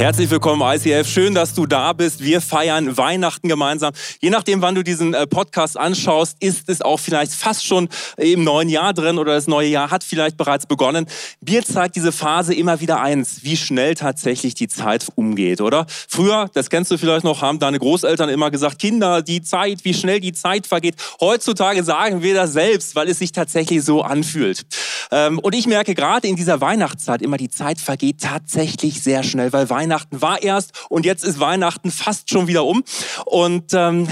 Herzlich willkommen, ICF. Schön, dass du da bist. Wir feiern Weihnachten gemeinsam. Je nachdem, wann du diesen äh, Podcast anschaust, ist es auch vielleicht fast schon im neuen Jahr drin oder das neue Jahr hat vielleicht bereits begonnen. Mir zeigt diese Phase immer wieder eins, wie schnell tatsächlich die Zeit umgeht, oder? Früher, das kennst du vielleicht noch, haben deine Großeltern immer gesagt, Kinder, die Zeit, wie schnell die Zeit vergeht. Heutzutage sagen wir das selbst, weil es sich tatsächlich so anfühlt. Ähm, und ich merke gerade in dieser Weihnachtszeit immer, die Zeit vergeht tatsächlich sehr schnell, weil Weihnachten Weihnachten war erst und jetzt ist Weihnachten fast schon wieder um. Und ähm,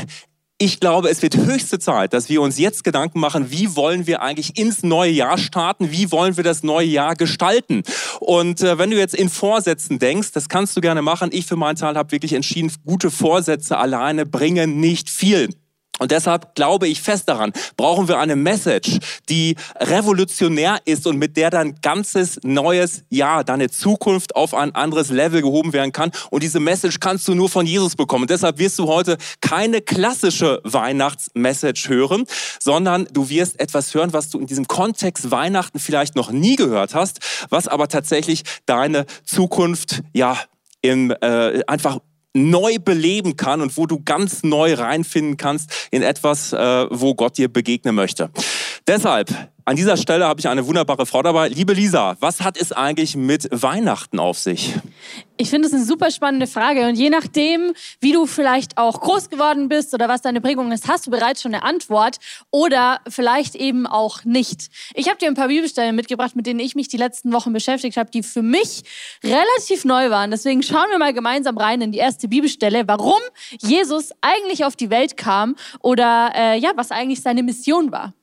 ich glaube, es wird höchste Zeit, dass wir uns jetzt Gedanken machen, wie wollen wir eigentlich ins neue Jahr starten, wie wollen wir das neue Jahr gestalten. Und äh, wenn du jetzt in Vorsätzen denkst, das kannst du gerne machen. Ich für meinen Teil habe wirklich entschieden, gute Vorsätze alleine bringen nicht viel. Und deshalb glaube ich fest daran, brauchen wir eine Message, die revolutionär ist und mit der dein ganzes neues Jahr, deine Zukunft auf ein anderes Level gehoben werden kann. Und diese Message kannst du nur von Jesus bekommen. Und deshalb wirst du heute keine klassische Weihnachtsmessage hören, sondern du wirst etwas hören, was du in diesem Kontext Weihnachten vielleicht noch nie gehört hast, was aber tatsächlich deine Zukunft ja im, äh, einfach neu beleben kann und wo du ganz neu reinfinden kannst in etwas, äh, wo Gott dir begegnen möchte. Deshalb, an dieser Stelle habe ich eine wunderbare Frau dabei. Liebe Lisa, was hat es eigentlich mit Weihnachten auf sich? Ich finde es eine super spannende Frage und je nachdem, wie du vielleicht auch groß geworden bist oder was deine Prägung ist, hast du bereits schon eine Antwort oder vielleicht eben auch nicht. Ich habe dir ein paar Bibelstellen mitgebracht, mit denen ich mich die letzten Wochen beschäftigt habe, die für mich relativ neu waren. Deswegen schauen wir mal gemeinsam rein in die erste Bibelstelle, warum Jesus eigentlich auf die Welt kam oder äh, ja, was eigentlich seine Mission war.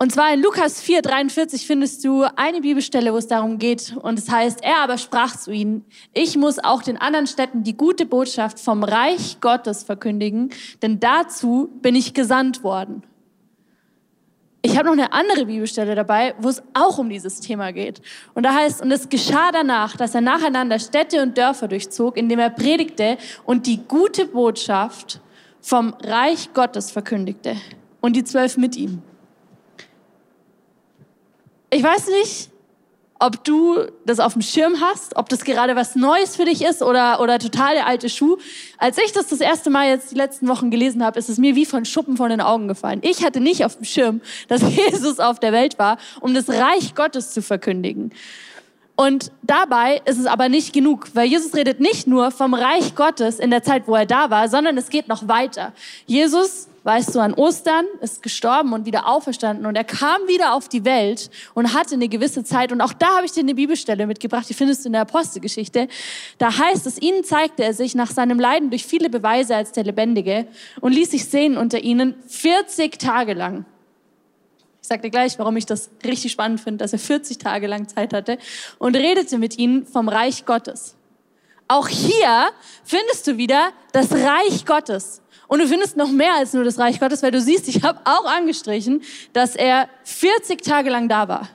Und zwar in Lukas 4, 43 findest du eine Bibelstelle, wo es darum geht. Und es heißt, er aber sprach zu ihnen, ich muss auch den anderen Städten die gute Botschaft vom Reich Gottes verkündigen, denn dazu bin ich gesandt worden. Ich habe noch eine andere Bibelstelle dabei, wo es auch um dieses Thema geht. Und da heißt, und es geschah danach, dass er nacheinander Städte und Dörfer durchzog, indem er predigte und die gute Botschaft vom Reich Gottes verkündigte. Und die zwölf mit ihm. Ich weiß nicht, ob du das auf dem Schirm hast, ob das gerade was Neues für dich ist oder, oder total der alte Schuh. Als ich das das erste Mal jetzt die letzten Wochen gelesen habe, ist es mir wie von Schuppen von den Augen gefallen. Ich hatte nicht auf dem Schirm, dass Jesus auf der Welt war, um das Reich Gottes zu verkündigen. Und dabei ist es aber nicht genug, weil Jesus redet nicht nur vom Reich Gottes in der Zeit, wo er da war, sondern es geht noch weiter. Jesus weißt du, an Ostern ist gestorben und wieder auferstanden und er kam wieder auf die Welt und hatte eine gewisse Zeit und auch da habe ich dir eine Bibelstelle mitgebracht, die findest du in der Apostelgeschichte. Da heißt es, ihnen zeigte er sich nach seinem Leiden durch viele Beweise als der Lebendige und ließ sich sehen unter ihnen 40 Tage lang. Ich dir gleich, warum ich das richtig spannend finde, dass er 40 Tage lang Zeit hatte und redete mit ihnen vom Reich Gottes. Auch hier findest du wieder das Reich Gottes. Und du findest noch mehr als nur das Reich Gottes, weil du siehst, ich habe auch angestrichen, dass er 40 Tage lang da war.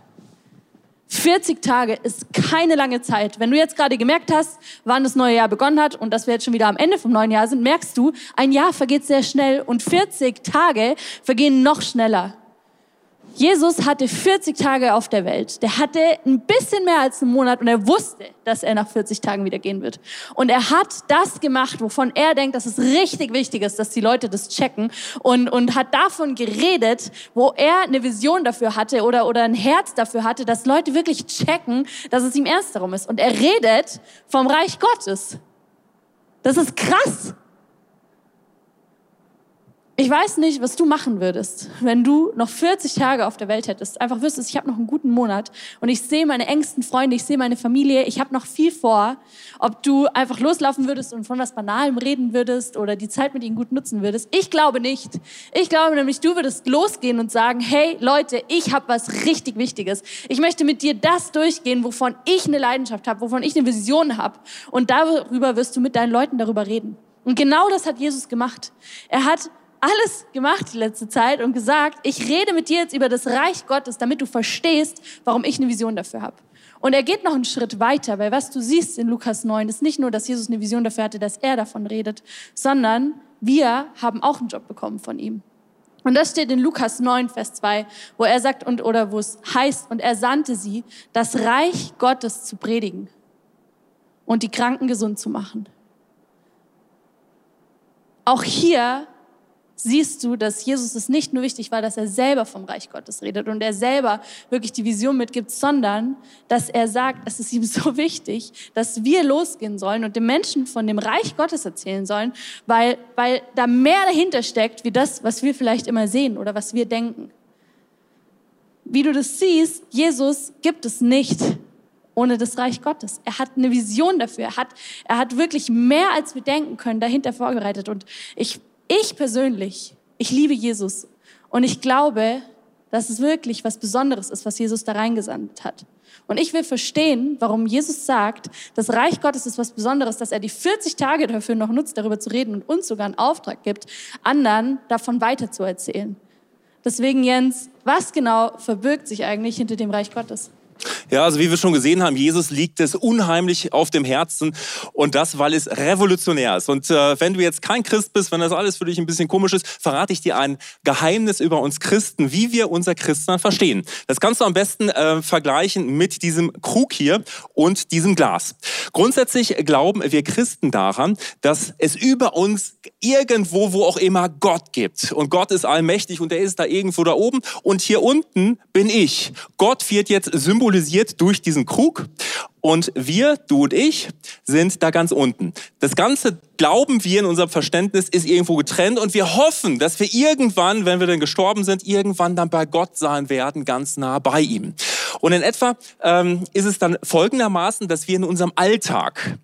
40 Tage ist keine lange Zeit. Wenn du jetzt gerade gemerkt hast, wann das neue Jahr begonnen hat und dass wir jetzt schon wieder am Ende vom neuen Jahr sind, merkst du, ein Jahr vergeht sehr schnell und 40 Tage vergehen noch schneller. Jesus hatte 40 Tage auf der Welt. Der hatte ein bisschen mehr als einen Monat und er wusste, dass er nach 40 Tagen wieder gehen wird. Und er hat das gemacht, wovon er denkt, dass es richtig wichtig ist, dass die Leute das checken und, und hat davon geredet, wo er eine Vision dafür hatte oder, oder ein Herz dafür hatte, dass Leute wirklich checken, dass es ihm ernst darum ist. Und er redet vom Reich Gottes. Das ist krass. Ich weiß nicht, was du machen würdest, wenn du noch 40 Tage auf der Welt hättest. Einfach wüsstest, ich habe noch einen guten Monat und ich sehe meine engsten Freunde, ich sehe meine Familie, ich habe noch viel vor. Ob du einfach loslaufen würdest und von was Banalem reden würdest oder die Zeit mit ihnen gut nutzen würdest. Ich glaube nicht. Ich glaube nämlich, du würdest losgehen und sagen, hey Leute, ich habe was richtig Wichtiges. Ich möchte mit dir das durchgehen, wovon ich eine Leidenschaft habe, wovon ich eine Vision habe. Und darüber wirst du mit deinen Leuten darüber reden. Und genau das hat Jesus gemacht. Er hat alles gemacht die letzte Zeit und gesagt, ich rede mit dir jetzt über das Reich Gottes, damit du verstehst, warum ich eine Vision dafür habe. Und er geht noch einen Schritt weiter, weil was du siehst in Lukas 9 ist nicht nur, dass Jesus eine Vision dafür hatte, dass er davon redet, sondern wir haben auch einen Job bekommen von ihm. Und das steht in Lukas 9, Vers 2, wo er sagt, und, oder wo es heißt, und er sandte sie, das Reich Gottes zu predigen und die Kranken gesund zu machen. Auch hier siehst du, dass Jesus es nicht nur wichtig war, dass er selber vom Reich Gottes redet und er selber wirklich die Vision mitgibt, sondern dass er sagt, es ist ihm so wichtig, dass wir losgehen sollen und den Menschen von dem Reich Gottes erzählen sollen, weil, weil da mehr dahinter steckt, wie das, was wir vielleicht immer sehen oder was wir denken. Wie du das siehst, Jesus gibt es nicht ohne das Reich Gottes. Er hat eine Vision dafür. Er hat, er hat wirklich mehr, als wir denken können, dahinter vorbereitet. Und ich, ich persönlich, ich liebe Jesus. Und ich glaube, dass es wirklich was Besonderes ist, was Jesus da reingesandt hat. Und ich will verstehen, warum Jesus sagt, das Reich Gottes ist was Besonderes, dass er die 40 Tage dafür noch nutzt, darüber zu reden und uns sogar einen Auftrag gibt, anderen davon weiterzuerzählen. Deswegen, Jens, was genau verbirgt sich eigentlich hinter dem Reich Gottes? Ja, also wie wir schon gesehen haben, Jesus liegt es unheimlich auf dem Herzen und das, weil es revolutionär ist. Und äh, wenn du jetzt kein Christ bist, wenn das alles für dich ein bisschen komisch ist, verrate ich dir ein Geheimnis über uns Christen, wie wir unser Christsein verstehen. Das kannst du am besten äh, vergleichen mit diesem Krug hier und diesem Glas. Grundsätzlich glauben wir Christen daran, dass es über uns irgendwo, wo auch immer Gott gibt. Und Gott ist allmächtig und er ist da irgendwo da oben und hier unten bin ich. Gott wird jetzt symbolisiert symbolisiert durch diesen Krug. Und wir, du und ich, sind da ganz unten. Das Ganze, glauben wir in unserem Verständnis, ist irgendwo getrennt und wir hoffen, dass wir irgendwann, wenn wir dann gestorben sind, irgendwann dann bei Gott sein werden, ganz nah bei ihm. Und in etwa ähm, ist es dann folgendermaßen, dass wir in unserem Alltag,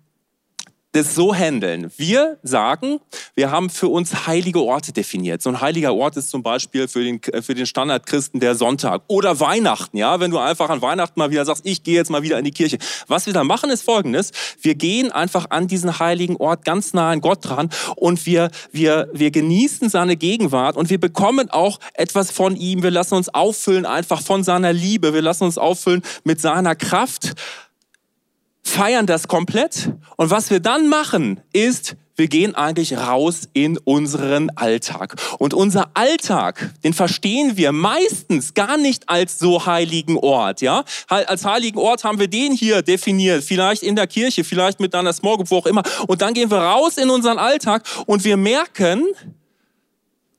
das so handeln. Wir sagen, wir haben für uns heilige Orte definiert. So ein heiliger Ort ist zum Beispiel für den, für den Standardchristen der Sonntag oder Weihnachten. Ja, wenn du einfach an Weihnachten mal wieder sagst, ich gehe jetzt mal wieder in die Kirche. Was wir da machen ist Folgendes. Wir gehen einfach an diesen heiligen Ort ganz nah an Gott dran und wir, wir, wir genießen seine Gegenwart und wir bekommen auch etwas von ihm. Wir lassen uns auffüllen einfach von seiner Liebe. Wir lassen uns auffüllen mit seiner Kraft feiern das komplett und was wir dann machen, ist, wir gehen eigentlich raus in unseren Alltag. Und unser Alltag, den verstehen wir meistens gar nicht als so heiligen Ort, ja? Als heiligen Ort haben wir den hier definiert, vielleicht in der Kirche, vielleicht mit einer Small Group, wo auch immer. Und dann gehen wir raus in unseren Alltag und wir merken,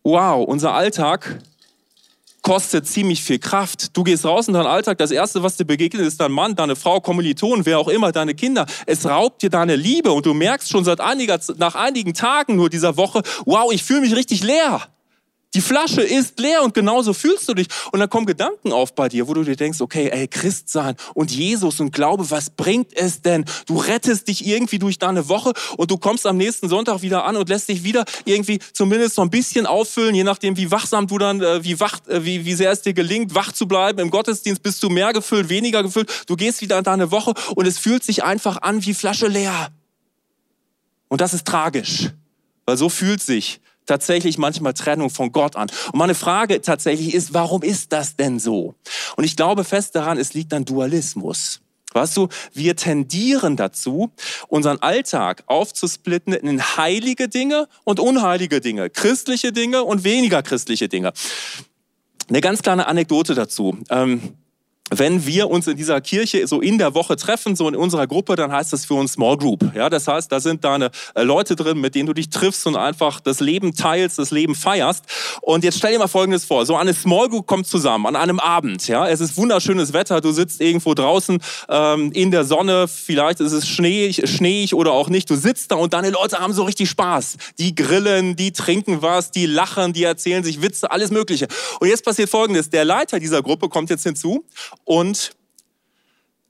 wow, unser Alltag kostet ziemlich viel Kraft. Du gehst raus in deinen Alltag, das Erste, was dir begegnet, ist dein Mann, deine Frau, Kommilitonen, wer auch immer, deine Kinder. Es raubt dir deine Liebe und du merkst schon seit einiger, nach einigen Tagen nur dieser Woche, wow, ich fühle mich richtig leer. Die Flasche ist leer und genauso fühlst du dich. Und dann kommen Gedanken auf bei dir, wo du dir denkst, okay, ey, Christ sein und Jesus und Glaube, was bringt es denn? Du rettest dich irgendwie durch deine Woche und du kommst am nächsten Sonntag wieder an und lässt dich wieder irgendwie zumindest so ein bisschen auffüllen, je nachdem, wie wachsam du dann, äh, wie wach, äh, wie, wie sehr es dir gelingt, wach zu bleiben. Im Gottesdienst bist du mehr gefüllt, weniger gefüllt. Du gehst wieder in deine Woche und es fühlt sich einfach an wie Flasche leer. Und das ist tragisch, weil so fühlt sich tatsächlich manchmal Trennung von Gott an. Und meine Frage tatsächlich ist, warum ist das denn so? Und ich glaube fest daran, es liegt an Dualismus. Weißt du, wir tendieren dazu, unseren Alltag aufzusplitten in heilige Dinge und unheilige Dinge, christliche Dinge und weniger christliche Dinge. Eine ganz kleine Anekdote dazu. Ähm, wenn wir uns in dieser Kirche so in der Woche treffen, so in unserer Gruppe, dann heißt das für uns Small Group. Ja, das heißt, da sind deine äh, Leute drin, mit denen du dich triffst und einfach das Leben teilst, das Leben feierst. Und jetzt stell dir mal Folgendes vor. So eine Small Group kommt zusammen an einem Abend. Ja, es ist wunderschönes Wetter. Du sitzt irgendwo draußen ähm, in der Sonne. Vielleicht ist es schneeig, schneeig oder auch nicht. Du sitzt da und deine Leute haben so richtig Spaß. Die grillen, die trinken was, die lachen, die erzählen sich Witze, alles Mögliche. Und jetzt passiert Folgendes. Der Leiter dieser Gruppe kommt jetzt hinzu und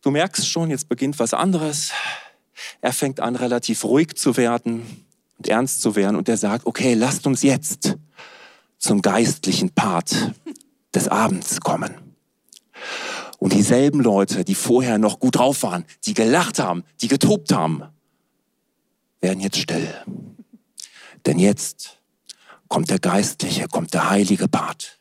du merkst schon, jetzt beginnt was anderes. Er fängt an, relativ ruhig zu werden und ernst zu werden. Und er sagt, okay, lasst uns jetzt zum geistlichen Part des Abends kommen. Und dieselben Leute, die vorher noch gut drauf waren, die gelacht haben, die getobt haben, werden jetzt still. Denn jetzt kommt der geistliche, kommt der heilige Part.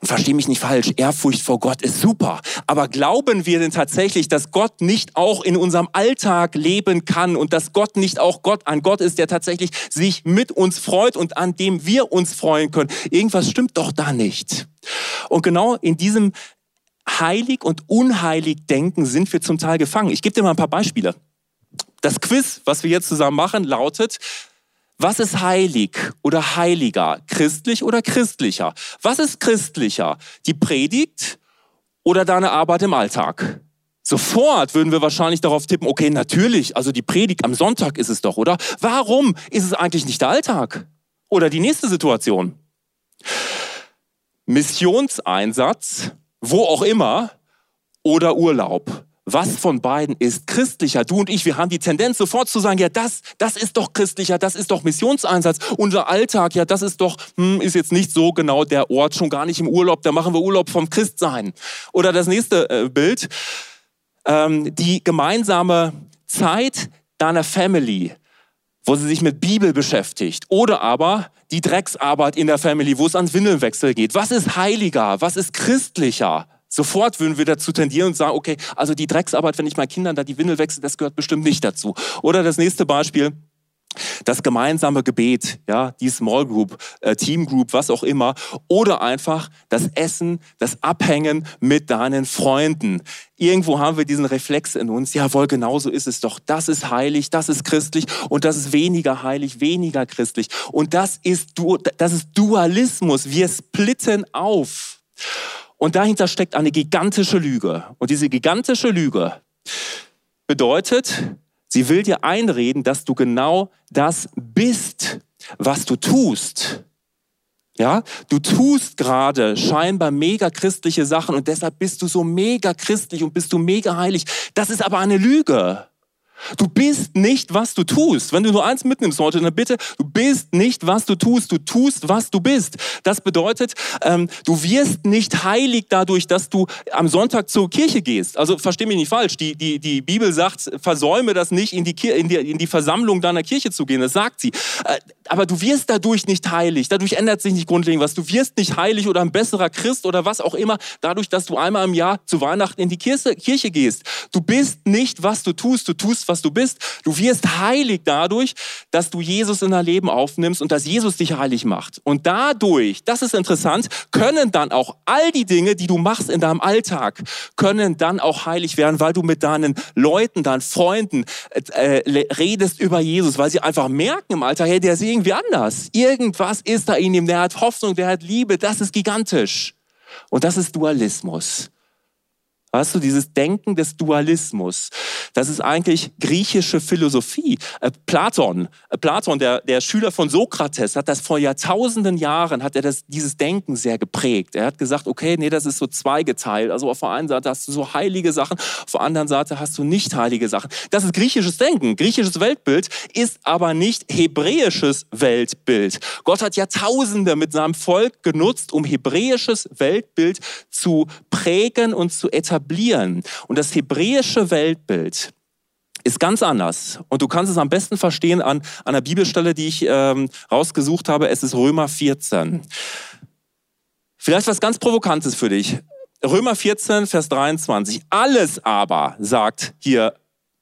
Und verstehe mich nicht falsch, Ehrfurcht vor Gott ist super. Aber glauben wir denn tatsächlich, dass Gott nicht auch in unserem Alltag leben kann und dass Gott nicht auch Gott ein Gott ist, der tatsächlich sich mit uns freut und an dem wir uns freuen können? Irgendwas stimmt doch da nicht. Und genau in diesem heilig und unheilig denken sind wir zum Teil gefangen. Ich gebe dir mal ein paar Beispiele. Das Quiz, was wir jetzt zusammen machen, lautet, was ist heilig oder heiliger? Christlich oder christlicher? Was ist christlicher? Die Predigt oder deine Arbeit im Alltag? Sofort würden wir wahrscheinlich darauf tippen, okay, natürlich, also die Predigt am Sonntag ist es doch, oder? Warum ist es eigentlich nicht der Alltag? Oder die nächste Situation. Missionseinsatz, wo auch immer, oder Urlaub was von beiden ist christlicher? Du und ich, wir haben die Tendenz sofort zu sagen, ja, das, das ist doch christlicher, das ist doch Missionseinsatz. Unser Alltag, ja, das ist doch, hm, ist jetzt nicht so genau der Ort, schon gar nicht im Urlaub, da machen wir Urlaub vom Christsein. Oder das nächste äh, Bild, ähm, die gemeinsame Zeit deiner Family, wo sie sich mit Bibel beschäftigt. Oder aber die Drecksarbeit in der Family, wo es ans Windelwechsel geht. Was ist heiliger? Was ist christlicher? Sofort würden wir dazu tendieren und sagen, okay, also die Drecksarbeit, wenn ich meinen Kindern da die Windel wechsle, das gehört bestimmt nicht dazu. Oder das nächste Beispiel, das gemeinsame Gebet, ja, die Small Group, äh, Team Group, was auch immer, oder einfach das Essen, das Abhängen mit deinen Freunden. Irgendwo haben wir diesen Reflex in uns, jawohl, genau so ist es doch. Das ist heilig, das ist christlich und das ist weniger heilig, weniger christlich. Und das ist, das ist Dualismus. Wir splitten auf. Und dahinter steckt eine gigantische Lüge. Und diese gigantische Lüge bedeutet, sie will dir einreden, dass du genau das bist, was du tust. Ja, du tust gerade scheinbar mega christliche Sachen und deshalb bist du so mega christlich und bist du mega heilig. Das ist aber eine Lüge. Du bist nicht, was du tust. Wenn du nur eins mitnimmst heute, dann bitte, du bist nicht, was du tust. Du tust, was du bist. Das bedeutet, ähm, du wirst nicht heilig dadurch, dass du am Sonntag zur Kirche gehst. Also versteh mich nicht falsch. Die, die, die Bibel sagt, versäume das nicht, in die, in, die, in die Versammlung deiner Kirche zu gehen. Das sagt sie. Äh, aber du wirst dadurch nicht heilig. Dadurch ändert sich nicht grundlegend was. Du wirst nicht heilig oder ein besserer Christ oder was auch immer, dadurch, dass du einmal im Jahr zu Weihnachten in die Kirche, Kirche gehst. Du bist nicht, was du tust. Du tust, was du bist. Du wirst heilig dadurch, dass du Jesus in dein Leben aufnimmst und dass Jesus dich heilig macht. Und dadurch, das ist interessant, können dann auch all die Dinge, die du machst in deinem Alltag, können dann auch heilig werden, weil du mit deinen Leuten, deinen Freunden äh, redest über Jesus, weil sie einfach merken im Alltag, hey, der ist irgendwie anders. Irgendwas ist da in ihm, der hat Hoffnung, der hat Liebe, das ist gigantisch. Und das ist Dualismus. Weißt du, dieses Denken des Dualismus, das ist eigentlich griechische Philosophie. Äh, Platon, äh, Platon, der, der Schüler von Sokrates, hat das vor Jahrtausenden Jahren, hat er das, dieses Denken sehr geprägt. Er hat gesagt, okay, nee, das ist so zweigeteilt. Also auf der einen Seite hast du so heilige Sachen, auf der anderen Seite hast du nicht heilige Sachen. Das ist griechisches Denken. Griechisches Weltbild ist aber nicht hebräisches Weltbild. Gott hat Jahrtausende mit seinem Volk genutzt, um hebräisches Weltbild zu prägen und zu etablieren etablieren. Und das hebräische Weltbild ist ganz anders. Und du kannst es am besten verstehen an, an einer Bibelstelle, die ich ähm, rausgesucht habe. Es ist Römer 14. Vielleicht was ganz Provokantes für dich. Römer 14, Vers 23. Alles aber, sagt hier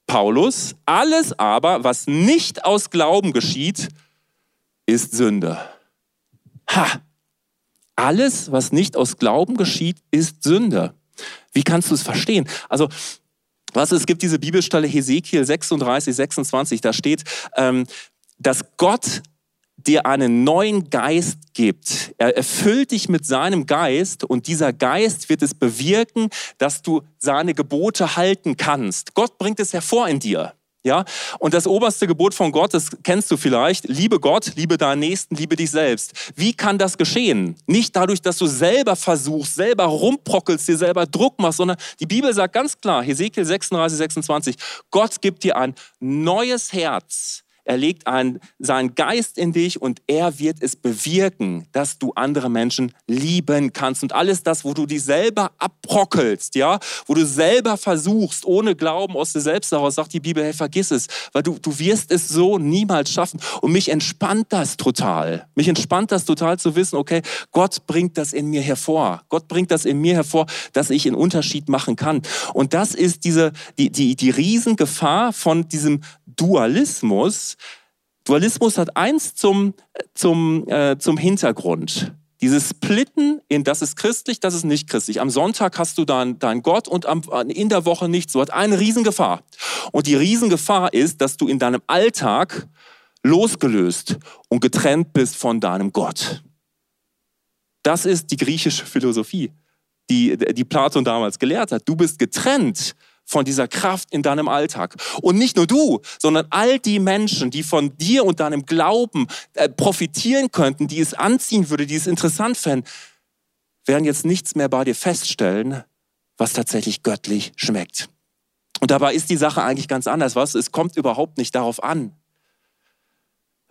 Paulus, alles aber, was nicht aus Glauben geschieht, ist Sünde. Ha! Alles, was nicht aus Glauben geschieht, ist Sünde. Wie kannst du es verstehen? Also, was es gibt diese Bibelstelle Hesekiel 36, 26, da steht, ähm, dass Gott dir einen neuen Geist gibt. Er erfüllt dich mit seinem Geist und dieser Geist wird es bewirken, dass du seine Gebote halten kannst. Gott bringt es hervor in dir. Ja? Und das oberste Gebot von Gott, das kennst du vielleicht, liebe Gott, liebe deinen Nächsten, liebe dich selbst. Wie kann das geschehen? Nicht dadurch, dass du selber versuchst, selber rumprockelst, dir selber Druck machst, sondern die Bibel sagt ganz klar, Hesekiel 36, 26, Gott gibt dir ein neues Herz. Er legt ein, seinen Geist in dich und er wird es bewirken, dass du andere Menschen lieben kannst. Und alles das, wo du dich selber abbrockelst, ja, wo du selber versuchst, ohne Glauben aus dir selbst heraus, sagt die Bibel, hey, vergiss es, weil du, du wirst es so niemals schaffen. Und mich entspannt das total. Mich entspannt das total zu wissen, okay, Gott bringt das in mir hervor. Gott bringt das in mir hervor, dass ich einen Unterschied machen kann. Und das ist diese, die, die, die Riesengefahr von diesem Dualismus. Dualismus hat eins zum, zum, äh, zum Hintergrund. Dieses Splitten in das ist christlich, das ist nicht christlich. Am Sonntag hast du deinen dein Gott und am, in der Woche nicht. So hat eine Riesengefahr. Und die Riesengefahr ist, dass du in deinem Alltag losgelöst und getrennt bist von deinem Gott. Das ist die griechische Philosophie, die, die Platon damals gelehrt hat. Du bist getrennt von dieser Kraft in deinem Alltag. Und nicht nur du, sondern all die Menschen, die von dir und deinem Glauben äh, profitieren könnten, die es anziehen würde, die es interessant fänden, werden jetzt nichts mehr bei dir feststellen, was tatsächlich göttlich schmeckt. Und dabei ist die Sache eigentlich ganz anders. Was? Es kommt überhaupt nicht darauf an,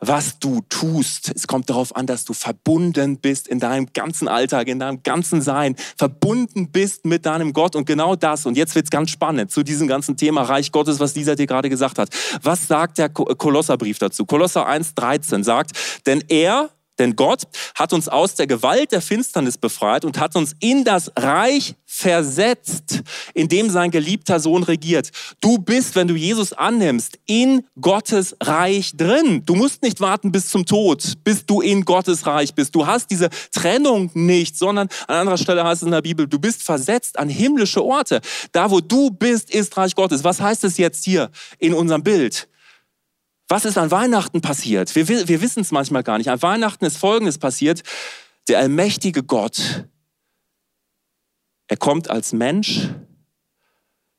was du tust. Es kommt darauf an, dass du verbunden bist in deinem ganzen Alltag, in deinem ganzen Sein, verbunden bist mit deinem Gott und genau das. Und jetzt wird's ganz spannend zu diesem ganzen Thema Reich Gottes, was Lisa dir gerade gesagt hat. Was sagt der Kolosserbrief dazu? Kolosser 1,13 sagt, denn er, denn Gott hat uns aus der Gewalt der Finsternis befreit und hat uns in das Reich versetzt, in dem sein geliebter Sohn regiert. Du bist, wenn du Jesus annimmst, in Gottes Reich drin. Du musst nicht warten bis zum Tod, bis du in Gottes Reich bist. Du hast diese Trennung nicht, sondern an anderer Stelle heißt es in der Bibel, du bist versetzt an himmlische Orte. Da, wo du bist, ist Reich Gottes. Was heißt es jetzt hier in unserem Bild? Was ist an Weihnachten passiert? Wir, wir wissen es manchmal gar nicht. An Weihnachten ist Folgendes passiert. Der allmächtige Gott, er kommt als Mensch,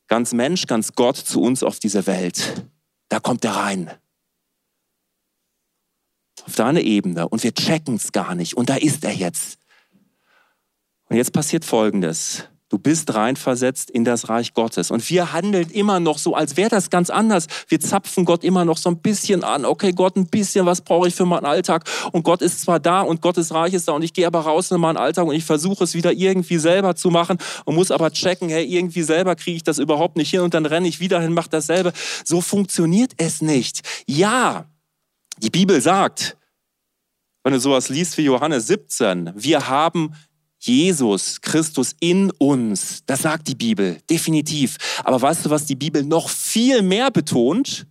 ganz Mensch, ganz Gott zu uns auf diese Welt. Da kommt er rein. Auf deine Ebene. Und wir checken es gar nicht. Und da ist er jetzt. Und jetzt passiert Folgendes. Du bist reinversetzt in das Reich Gottes. Und wir handeln immer noch so, als wäre das ganz anders. Wir zapfen Gott immer noch so ein bisschen an. Okay, Gott, ein bisschen, was brauche ich für meinen Alltag? Und Gott ist zwar da und Gottes Reich ist da und ich gehe aber raus in meinen Alltag und ich versuche es wieder irgendwie selber zu machen und muss aber checken, hey, irgendwie selber kriege ich das überhaupt nicht hin und dann renne ich wieder hin, mache dasselbe. So funktioniert es nicht. Ja, die Bibel sagt, wenn du sowas liest wie Johannes 17, wir haben Jesus Christus in uns. Das sagt die Bibel, definitiv. Aber weißt du, was die Bibel noch viel mehr betont?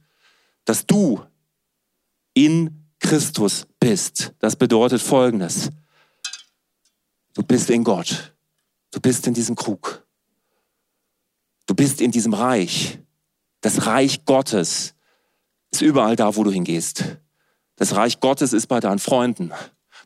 Dass du in Christus bist. Das bedeutet Folgendes. Du bist in Gott. Du bist in diesem Krug. Du bist in diesem Reich. Das Reich Gottes ist überall da, wo du hingehst. Das Reich Gottes ist bei deinen Freunden.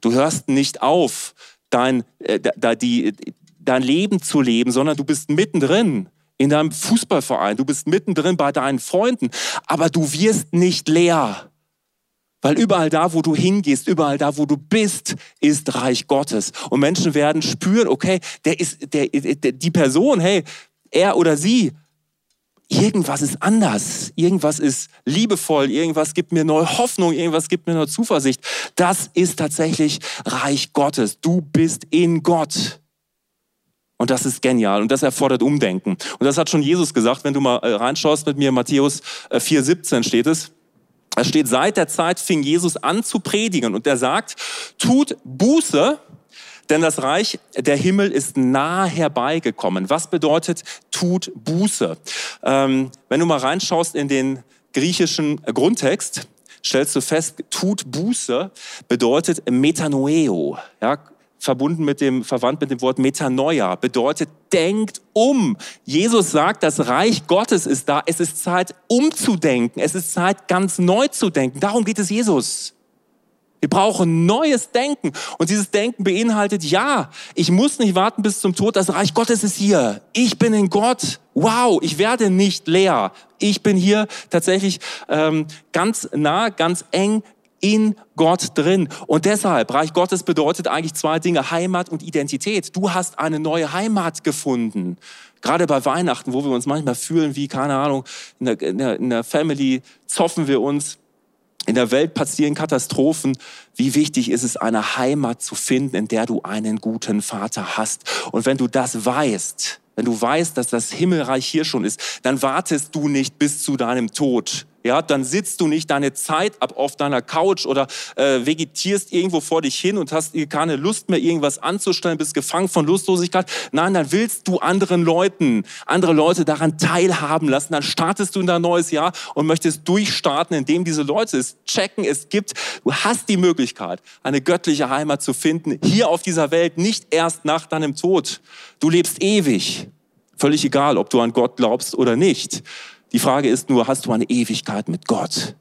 Du hörst nicht auf, dein, äh, da, die, dein Leben zu leben, sondern du bist mittendrin in deinem Fußballverein, du bist mittendrin bei deinen Freunden, aber du wirst nicht leer. Weil überall da, wo du hingehst, überall da, wo du bist, ist Reich Gottes. Und Menschen werden spüren, okay, der ist, der, der, die Person, hey, er oder sie irgendwas ist anders, irgendwas ist liebevoll, irgendwas gibt mir neue Hoffnung, irgendwas gibt mir neue Zuversicht. Das ist tatsächlich Reich Gottes. Du bist in Gott. Und das ist genial und das erfordert Umdenken. Und das hat schon Jesus gesagt, wenn du mal äh, reinschaust mit mir, Matthäus 4,17 äh, steht es. Es steht, seit der Zeit fing Jesus an zu predigen und er sagt, tut Buße, denn das Reich der Himmel ist nah herbeigekommen. Was bedeutet tut Buße? Ähm, wenn du mal reinschaust in den griechischen Grundtext, stellst du fest, tut Buße bedeutet Metanoeo. Ja, verbunden mit dem, verwandt mit dem Wort Metanoia, bedeutet denkt um. Jesus sagt, das Reich Gottes ist da. Es ist Zeit umzudenken. Es ist Zeit ganz neu zu denken. Darum geht es Jesus. Wir brauchen neues Denken. Und dieses Denken beinhaltet, ja, ich muss nicht warten bis zum Tod. Das Reich Gottes ist hier. Ich bin in Gott. Wow, ich werde nicht leer. Ich bin hier tatsächlich ähm, ganz nah, ganz eng in Gott drin. Und deshalb, Reich Gottes bedeutet eigentlich zwei Dinge, Heimat und Identität. Du hast eine neue Heimat gefunden. Gerade bei Weihnachten, wo wir uns manchmal fühlen wie, keine Ahnung, in der, in der, Family zoffen wir uns In der Welt passieren Katastrophen. Wie wichtig ist es, eine Heimat zu finden, in der du einen guten Vater hast. Und wenn du das weißt, wenn du weißt, dass das Himmelreich hier schon ist, dann wartest du nicht bis zu deinem Tod. Ja, dann sitzt du nicht deine Zeit ab auf deiner Couch oder äh, vegetierst irgendwo vor dich hin und hast keine Lust mehr, irgendwas anzustellen, bist gefangen von Lustlosigkeit. Nein, dann willst du anderen Leuten, andere Leute daran teilhaben lassen. Dann startest du in dein neues Jahr und möchtest durchstarten, indem diese Leute es checken, es gibt. Du hast die Möglichkeit, eine göttliche Heimat zu finden, hier auf dieser Welt, nicht erst nach deinem Tod. Du lebst ewig. Völlig egal, ob du an Gott glaubst oder nicht. Die Frage ist nur, hast du eine Ewigkeit mit Gott?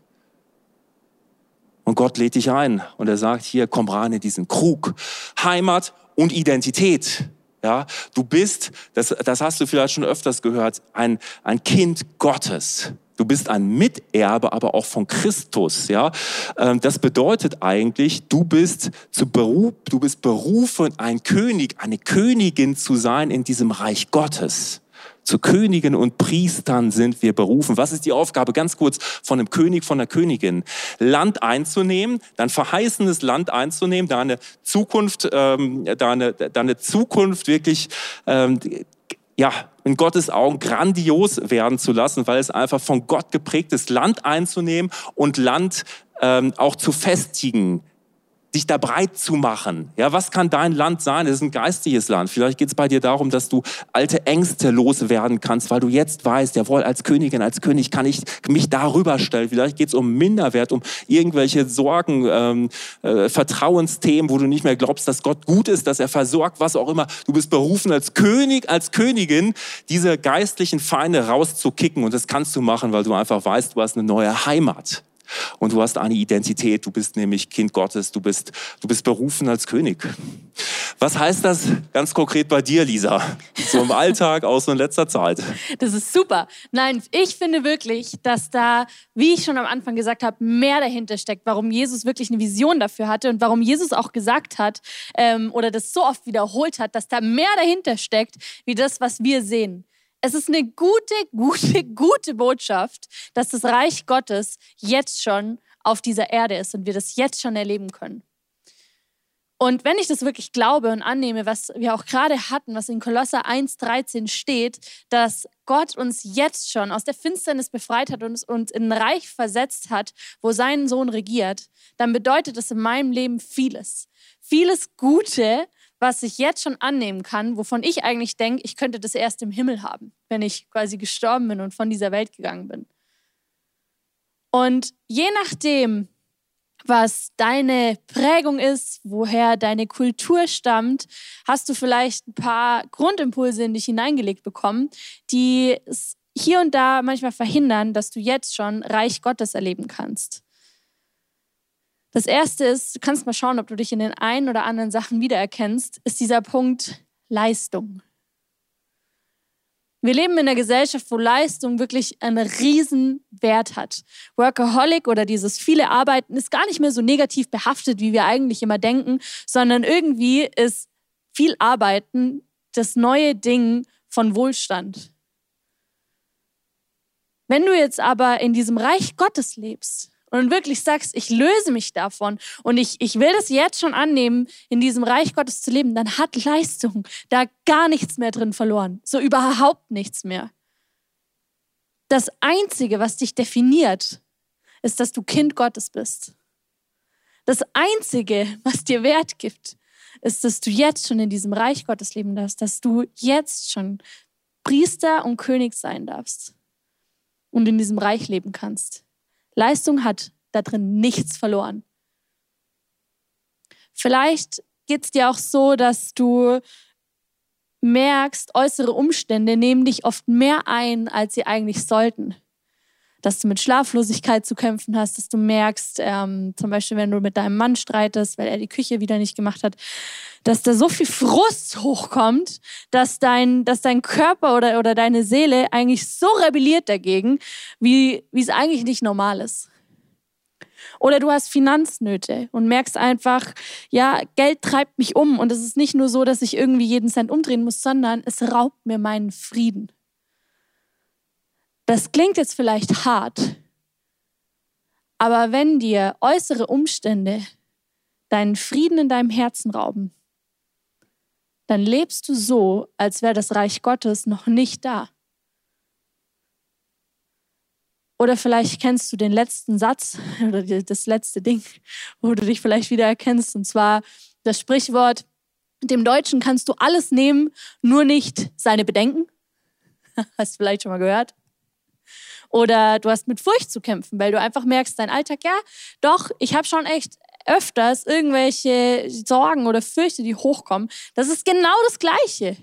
Und Gott lädt dich ein und er sagt, hier, komm rein in diesen Krug. Heimat und Identität. Ja, du bist, das, das hast du vielleicht schon öfters gehört, ein, ein Kind Gottes. Du bist ein Miterbe, aber auch von Christus. Ja, ähm, das bedeutet eigentlich, du bist zu Beruf, du bist berufen, ein König, eine Königin zu sein in diesem Reich Gottes. Zu Königen und Priestern sind wir berufen. Was ist die Aufgabe ganz kurz von einem König, von einer Königin? Land einzunehmen, dein verheißenes Land einzunehmen, deine Zukunft, ähm, deine, deine Zukunft wirklich ähm, ja, in Gottes Augen grandios werden zu lassen, weil es einfach von Gott geprägt ist, Land einzunehmen und Land ähm, auch zu festigen, dich da breit zu machen. Ja, was kann dein Land sein? Es ist ein geistiges Land. Vielleicht geht es bei dir darum, dass du alte Ängste loswerden kannst, weil du jetzt weißt, jawohl, als Königin, als König kann ich mich darüber stellen. Vielleicht geht es um Minderwert, um irgendwelche Sorgen, ähm, äh, Vertrauensthemen, wo du nicht mehr glaubst, dass Gott gut ist, dass er versorgt, was auch immer. Du bist berufen als König, als Königin, diese geistlichen Feinde rauszukicken. Und das kannst du machen, weil du einfach weißt, du hast eine neue Heimat. Und du hast eine Identität, du bist nämlich Kind Gottes, du bist, du bist berufen als König. Was heißt das ganz konkret bei dir, Lisa? So im Alltag, so in letzter Zeit. Das ist super. Nein, ich finde wirklich, dass da, wie ich schon am Anfang gesagt habe, mehr dahinter steckt, warum Jesus wirklich eine Vision dafür hatte und warum Jesus auch gesagt hat ähm, oder das so oft wiederholt hat, dass da mehr dahinter steckt, wie das, was wir sehen. Es ist eine gute, gute, gute Botschaft, dass das Reich Gottes jetzt schon auf dieser Erde ist und wir das jetzt schon erleben können. Und wenn ich das wirklich glaube und annehme, was wir auch gerade hatten, was in Kolosser 1,13 steht, dass Gott uns jetzt schon aus der Finsternis befreit hat und uns in ein Reich versetzt hat, wo sein Sohn regiert, dann bedeutet das in meinem Leben vieles. Vieles Gute, was ich jetzt schon annehmen kann, wovon ich eigentlich denke, ich könnte das erst im Himmel haben, wenn ich quasi gestorben bin und von dieser Welt gegangen bin. Und je nachdem, was deine Prägung ist, woher deine Kultur stammt, hast du vielleicht ein paar Grundimpulse in dich hineingelegt bekommen, die es hier und da manchmal verhindern, dass du jetzt schon Reich Gottes erleben kannst. Das erste ist, du kannst mal schauen, ob du dich in den einen oder anderen Sachen wiedererkennst, ist dieser Punkt Leistung. Wir leben in einer Gesellschaft, wo Leistung wirklich einen riesen Wert hat. Workaholic oder dieses viele Arbeiten ist gar nicht mehr so negativ behaftet, wie wir eigentlich immer denken, sondern irgendwie ist viel Arbeiten das neue Ding von Wohlstand. Wenn du jetzt aber in diesem Reich Gottes lebst, und wirklich sagst, ich löse mich davon und ich, ich will das jetzt schon annehmen, in diesem Reich Gottes zu leben, dann hat Leistung da gar nichts mehr drin verloren. So überhaupt nichts mehr. Das Einzige, was dich definiert, ist, dass du Kind Gottes bist. Das Einzige, was dir Wert gibt, ist, dass du jetzt schon in diesem Reich Gottes leben darfst, dass du jetzt schon Priester und König sein darfst und in diesem Reich leben kannst. Leistung hat da drin nichts verloren. Vielleicht geht es dir auch so, dass du merkst, äußere Umstände nehmen dich oft mehr ein, als sie eigentlich sollten. Dass du mit Schlaflosigkeit zu kämpfen hast, dass du merkst, ähm, zum Beispiel, wenn du mit deinem Mann streitest, weil er die Küche wieder nicht gemacht hat, dass da so viel Frust hochkommt, dass dein, dass dein Körper oder, oder deine Seele eigentlich so rebelliert dagegen, wie, wie es eigentlich nicht normal ist. Oder du hast Finanznöte und merkst einfach, ja, Geld treibt mich um und es ist nicht nur so, dass ich irgendwie jeden Cent umdrehen muss, sondern es raubt mir meinen Frieden. Das klingt jetzt vielleicht hart, Aber wenn dir äußere Umstände deinen Frieden in deinem Herzen rauben, dann lebst du so, als wäre das Reich Gottes noch nicht da. Oder vielleicht kennst du den letzten Satz oder das letzte Ding, wo du dich vielleicht wieder erkennst, und zwar das Sprichwort, dem Deutschen kannst du alles nehmen, nur nicht seine Bedenken. Hast du vielleicht schon mal gehört? Oder du hast mit Furcht zu kämpfen, weil du einfach merkst, dein Alltag, ja, doch, ich habe schon echt öfters irgendwelche Sorgen oder Fürchte, die hochkommen. Das ist genau das Gleiche.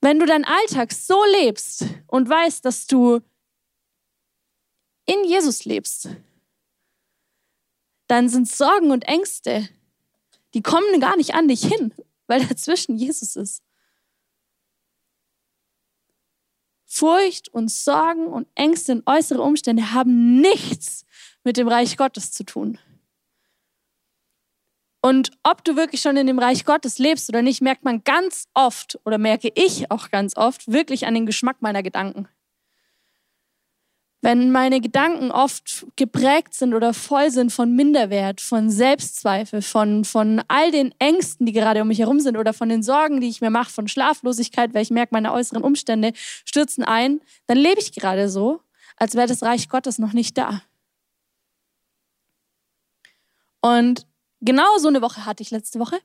Wenn du deinen Alltag so lebst und weißt, dass du in Jesus lebst, dann sind Sorgen und Ängste, die kommen gar nicht an dich hin, weil dazwischen Jesus ist. Furcht und Sorgen und Ängste und äußere Umstände haben nichts mit dem Reich Gottes zu tun. Und ob du wirklich schon in dem Reich Gottes lebst oder nicht, merkt man ganz oft oder merke ich auch ganz oft wirklich an den Geschmack meiner Gedanken. Wenn meine Gedanken oft geprägt sind oder voll sind von Minderwert, von Selbstzweifel, von, von all den Ängsten, die gerade um mich herum sind oder von den Sorgen, die ich mir mache, von Schlaflosigkeit, weil ich merke, meine äußeren Umstände stürzen ein, dann lebe ich gerade so, als wäre das Reich Gottes noch nicht da. Und genau so eine Woche hatte ich letzte Woche.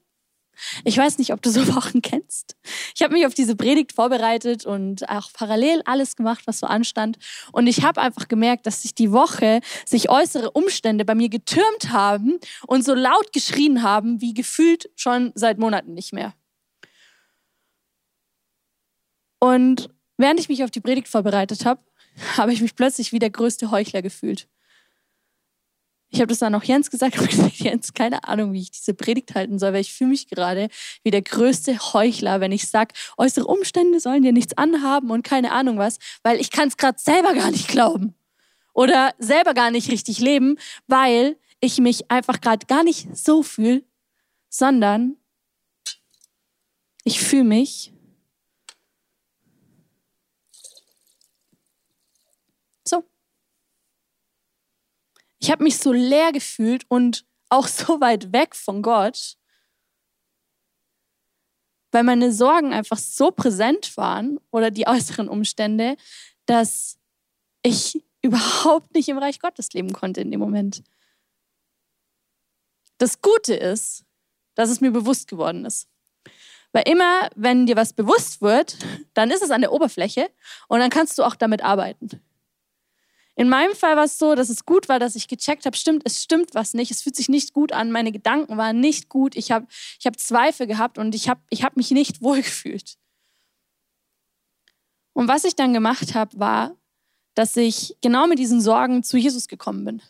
Ich weiß nicht, ob du so Wochen kennst. Ich habe mich auf diese Predigt vorbereitet und auch parallel alles gemacht, was so anstand. Und ich habe einfach gemerkt, dass sich die Woche sich äußere Umstände bei mir getürmt haben und so laut geschrien haben, wie gefühlt schon seit Monaten nicht mehr. Und während ich mich auf die Predigt vorbereitet habe, habe ich mich plötzlich wie der größte Heuchler gefühlt. Ich habe das dann auch Jens gesagt und gesagt, Jens, keine Ahnung, wie ich diese Predigt halten soll, weil ich fühle mich gerade wie der größte Heuchler, wenn ich sage, äußere Umstände sollen dir nichts anhaben und keine Ahnung was, weil ich kann es gerade selber gar nicht glauben oder selber gar nicht richtig leben, weil ich mich einfach gerade gar nicht so fühle, sondern ich fühle mich Ich habe mich so leer gefühlt und auch so weit weg von Gott, weil meine Sorgen einfach so präsent waren oder die äußeren Umstände, dass ich überhaupt nicht im Reich Gottes leben konnte in dem Moment. Das Gute ist, dass es mir bewusst geworden ist. Weil immer, wenn dir was bewusst wird, dann ist es an der Oberfläche und dann kannst du auch damit arbeiten. In meinem Fall war es so, dass es gut war, dass ich gecheckt habe, stimmt, es stimmt was nicht, es fühlt sich nicht gut an, meine Gedanken waren nicht gut, ich habe ich hab Zweifel gehabt und ich habe ich hab mich nicht wohlgefühlt. Und was ich dann gemacht habe, war, dass ich genau mit diesen Sorgen zu Jesus gekommen bin.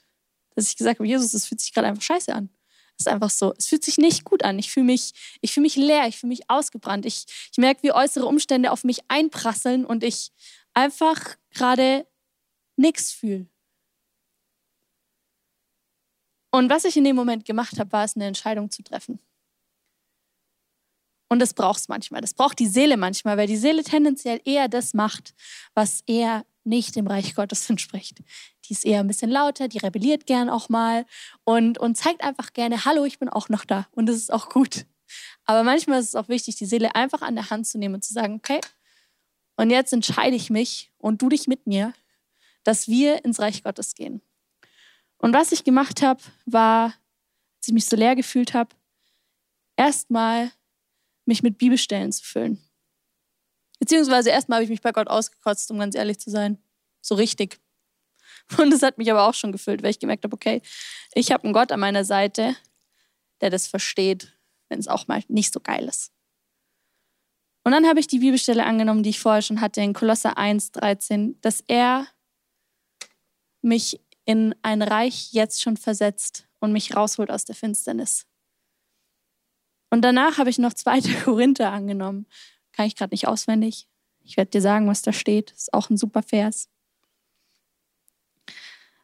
Dass ich gesagt habe, Jesus, es fühlt sich gerade einfach scheiße an. Es ist einfach so. Es fühlt sich nicht gut an. Ich fühle mich, ich fühle mich leer, ich fühle mich ausgebrannt. Ich, ich merke, wie äußere Umstände auf mich einprasseln und ich einfach gerade nichts fühle. Und was ich in dem Moment gemacht habe, war es, eine Entscheidung zu treffen. Und das braucht es manchmal. Das braucht die Seele manchmal, weil die Seele tendenziell eher das macht, was eher nicht dem Reich Gottes entspricht. Die ist eher ein bisschen lauter, die rebelliert gern auch mal und, und zeigt einfach gerne, hallo, ich bin auch noch da. Und das ist auch gut. Aber manchmal ist es auch wichtig, die Seele einfach an der Hand zu nehmen und zu sagen, okay, und jetzt entscheide ich mich und du dich mit mir dass wir ins Reich Gottes gehen. Und was ich gemacht habe, war, als ich mich so leer gefühlt habe, erstmal mich mit Bibelstellen zu füllen. Beziehungsweise erstmal habe ich mich bei Gott ausgekotzt, um ganz ehrlich zu sein. So richtig. Und das hat mich aber auch schon gefüllt, weil ich gemerkt habe, okay, ich habe einen Gott an meiner Seite, der das versteht, wenn es auch mal nicht so geil ist. Und dann habe ich die Bibelstelle angenommen, die ich vorher schon hatte, in Kolosser 1, 13, dass er mich in ein Reich jetzt schon versetzt und mich rausholt aus der Finsternis. Und danach habe ich noch 2. Korinther angenommen. Kann ich gerade nicht auswendig. Ich werde dir sagen, was da steht. Ist auch ein super Vers.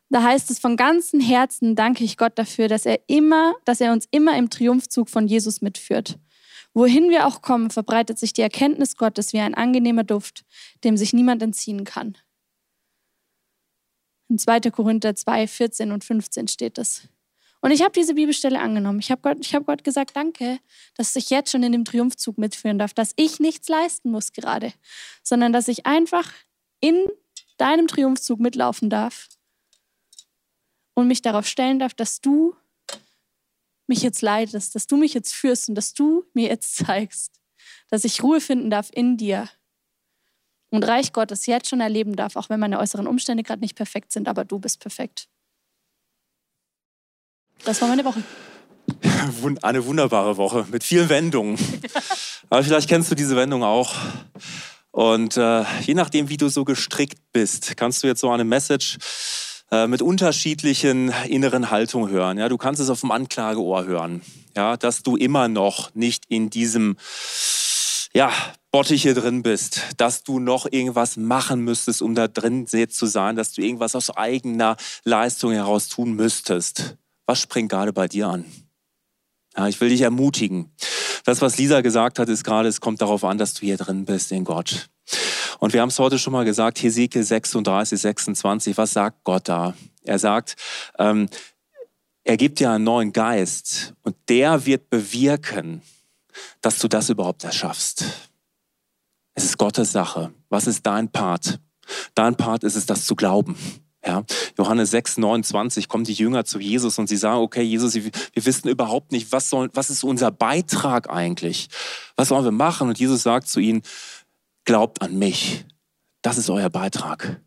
Da heißt es von ganzem Herzen danke ich Gott dafür, dass er immer, dass er uns immer im Triumphzug von Jesus mitführt. Wohin wir auch kommen, verbreitet sich die Erkenntnis Gottes wie ein angenehmer Duft, dem sich niemand entziehen kann. In 2. Korinther 2, 14 und 15 steht das. Und ich habe diese Bibelstelle angenommen. Ich habe Gott, hab Gott gesagt, danke, dass ich jetzt schon in dem Triumphzug mitführen darf, dass ich nichts leisten muss gerade, sondern dass ich einfach in deinem Triumphzug mitlaufen darf und mich darauf stellen darf, dass du mich jetzt leitest, dass du mich jetzt führst und dass du mir jetzt zeigst, dass ich Ruhe finden darf in dir und Reich Gottes jetzt schon erleben darf, auch wenn meine äußeren Umstände gerade nicht perfekt sind, aber du bist perfekt. Das war meine Woche. Eine wunderbare Woche mit vielen Wendungen. Aber vielleicht kennst du diese Wendung auch. Und äh, je nachdem, wie du so gestrickt bist, kannst du jetzt so eine Message äh, mit unterschiedlichen inneren Haltungen hören. Ja, du kannst es auf dem Anklageohr hören, ja, dass du immer noch nicht in diesem ja, Bottich hier drin bist, dass du noch irgendwas machen müsstest, um da drin zu sein, dass du irgendwas aus eigener Leistung heraus tun müsstest. Was springt gerade bei dir an? Ja, ich will dich ermutigen. Das, was Lisa gesagt hat, ist gerade, es kommt darauf an, dass du hier drin bist in Gott. Und wir haben es heute schon mal gesagt, Hesekiel 36, 26, was sagt Gott da? Er sagt, ähm, er gibt dir einen neuen Geist und der wird bewirken, dass du das überhaupt erschaffst. Es ist Gottes Sache. Was ist dein Part? Dein Part ist es, das zu glauben. Ja, Johannes 6, 29 kommen die Jünger zu Jesus und sie sagen, okay, Jesus, wir wissen überhaupt nicht, was, soll, was ist unser Beitrag eigentlich? Was sollen wir machen? Und Jesus sagt zu ihnen, glaubt an mich. Das ist euer Beitrag.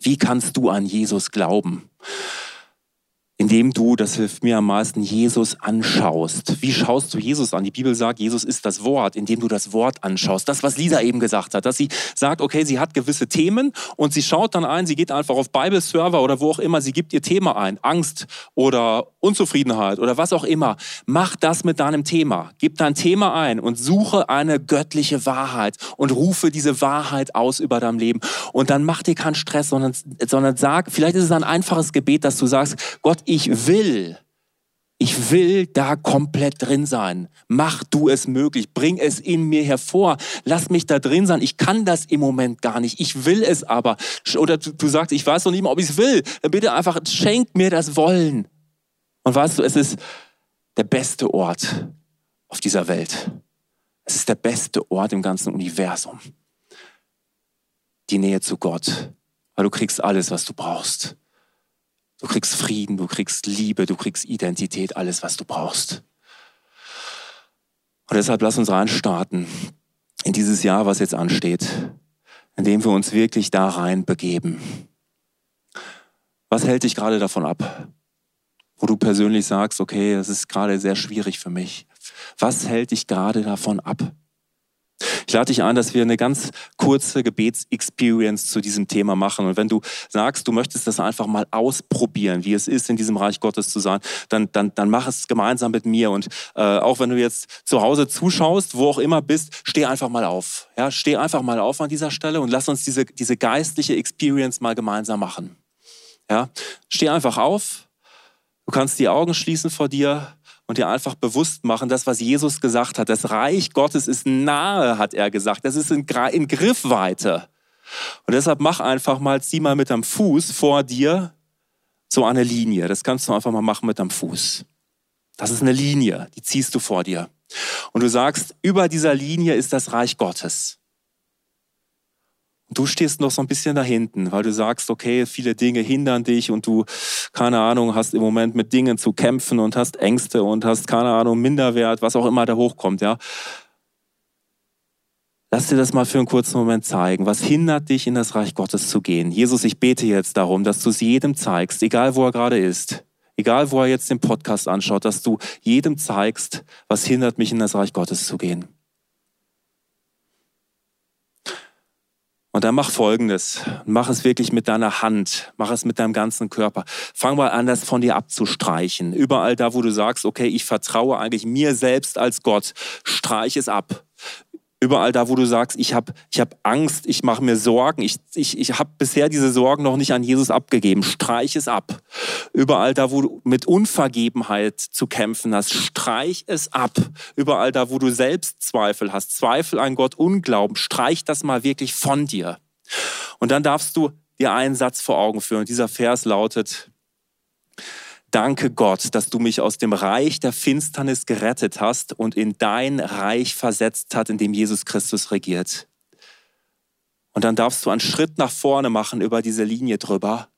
Wie kannst du an Jesus glauben? Indem du, das hilft mir am meisten, Jesus anschaust. Wie schaust du Jesus an? Die Bibel sagt, Jesus ist das Wort, indem du das Wort anschaust. Das, was Lisa eben gesagt hat, dass sie sagt, okay, sie hat gewisse Themen und sie schaut dann ein, sie geht einfach auf Bible-Server oder wo auch immer, sie gibt ihr Thema ein, Angst oder Unzufriedenheit oder was auch immer. Mach das mit deinem Thema. Gib dein Thema ein und suche eine göttliche Wahrheit und rufe diese Wahrheit aus über dein Leben. Und dann mach dir keinen Stress, sondern, sondern sag, vielleicht ist es ein einfaches Gebet, dass du sagst, Gott, ich will, ich will da komplett drin sein. Mach du es möglich. Bring es in mir hervor. Lass mich da drin sein. Ich kann das im Moment gar nicht. Ich will es aber. Oder du, du sagst, ich weiß noch nicht mal, ob ich es will. Dann bitte einfach, schenk mir das Wollen. Und weißt du, es ist der beste Ort auf dieser Welt. Es ist der beste Ort im ganzen Universum. Die Nähe zu Gott. Weil du kriegst alles, was du brauchst. Du kriegst Frieden, du kriegst Liebe, du kriegst Identität, alles, was du brauchst. Und deshalb lass uns reinstarten in dieses Jahr, was jetzt ansteht, indem wir uns wirklich da rein begeben. Was hält dich gerade davon ab? Wo du persönlich sagst, okay, das ist gerade sehr schwierig für mich. Was hält dich gerade davon ab? Ich lade dich ein, dass wir eine ganz kurze Gebetsexperience zu diesem Thema machen. Und wenn du sagst, du möchtest das einfach mal ausprobieren, wie es ist, in diesem Reich Gottes zu sein, dann, dann, dann mach es gemeinsam mit mir. Und äh, auch wenn du jetzt zu Hause zuschaust, wo auch immer bist, steh einfach mal auf. Ja, steh einfach mal auf an dieser Stelle und lass uns diese, diese geistliche Experience mal gemeinsam machen. Ja, steh einfach auf. Du kannst die Augen schließen vor dir und dir einfach bewusst machen, das, was Jesus gesagt hat. Das Reich Gottes ist nahe, hat er gesagt. Das ist in, in Griffweite. Und deshalb mach einfach mal, zieh mal mit deinem Fuß vor dir so eine Linie. Das kannst du einfach mal machen mit deinem Fuß. Das ist eine Linie, die ziehst du vor dir. Und du sagst, über dieser Linie ist das Reich Gottes. Du stehst noch so ein bisschen da hinten, weil du sagst, okay, viele Dinge hindern dich und du, keine Ahnung, hast im Moment mit Dingen zu kämpfen und hast Ängste und hast, keine Ahnung, Minderwert, was auch immer da hochkommt, ja. Lass dir das mal für einen kurzen Moment zeigen. Was hindert dich, in das Reich Gottes zu gehen? Jesus, ich bete jetzt darum, dass du es jedem zeigst, egal wo er gerade ist, egal wo er jetzt den Podcast anschaut, dass du jedem zeigst, was hindert mich, in das Reich Gottes zu gehen. Und dann mach Folgendes. Mach es wirklich mit deiner Hand. Mach es mit deinem ganzen Körper. Fang mal an, das von dir abzustreichen. Überall da, wo du sagst, okay, ich vertraue eigentlich mir selbst als Gott. Streich es ab. Überall da, wo du sagst, ich habe ich hab Angst, ich mache mir Sorgen, ich, ich, ich habe bisher diese Sorgen noch nicht an Jesus abgegeben, streich es ab. Überall da, wo du mit Unvergebenheit zu kämpfen hast, streich es ab. Überall da, wo du Selbstzweifel hast, Zweifel an Gott, Unglauben, streich das mal wirklich von dir. Und dann darfst du dir einen Satz vor Augen führen. Dieser Vers lautet, Danke Gott, dass du mich aus dem Reich der Finsternis gerettet hast und in dein Reich versetzt hat, in dem Jesus Christus regiert. Und dann darfst du einen Schritt nach vorne machen über diese Linie drüber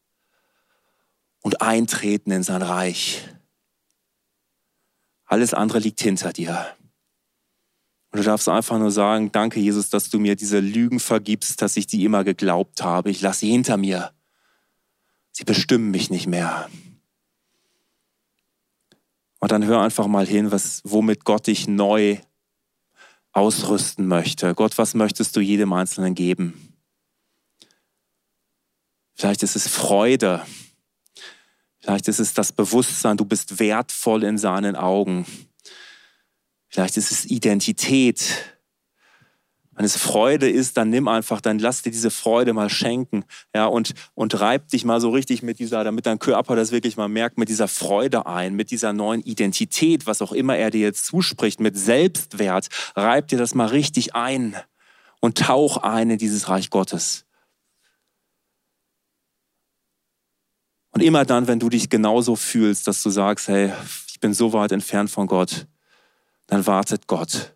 und eintreten in sein Reich. Alles andere liegt hinter dir. Und du darfst einfach nur sagen, danke Jesus, dass du mir diese Lügen vergibst, dass ich die immer geglaubt habe. Ich lasse sie hinter mir. Sie bestimmen mich nicht mehr. Und dann hör einfach mal hin, was, womit Gott dich neu ausrüsten möchte. Gott, was möchtest du jedem Einzelnen geben? Vielleicht ist es Freude. Vielleicht ist es das Bewusstsein, du bist wertvoll in seinen Augen. Vielleicht ist es Identität. Wenn es Freude ist, dann nimm einfach, dann lass dir diese Freude mal schenken. Ja, und, und reib dich mal so richtig mit dieser, damit dein Körper das wirklich mal merkt, mit dieser Freude ein, mit dieser neuen Identität, was auch immer er dir jetzt zuspricht, mit Selbstwert. Reib dir das mal richtig ein und tauch ein in dieses Reich Gottes. Und immer dann, wenn du dich genauso fühlst, dass du sagst, hey, ich bin so weit entfernt von Gott, dann wartet Gott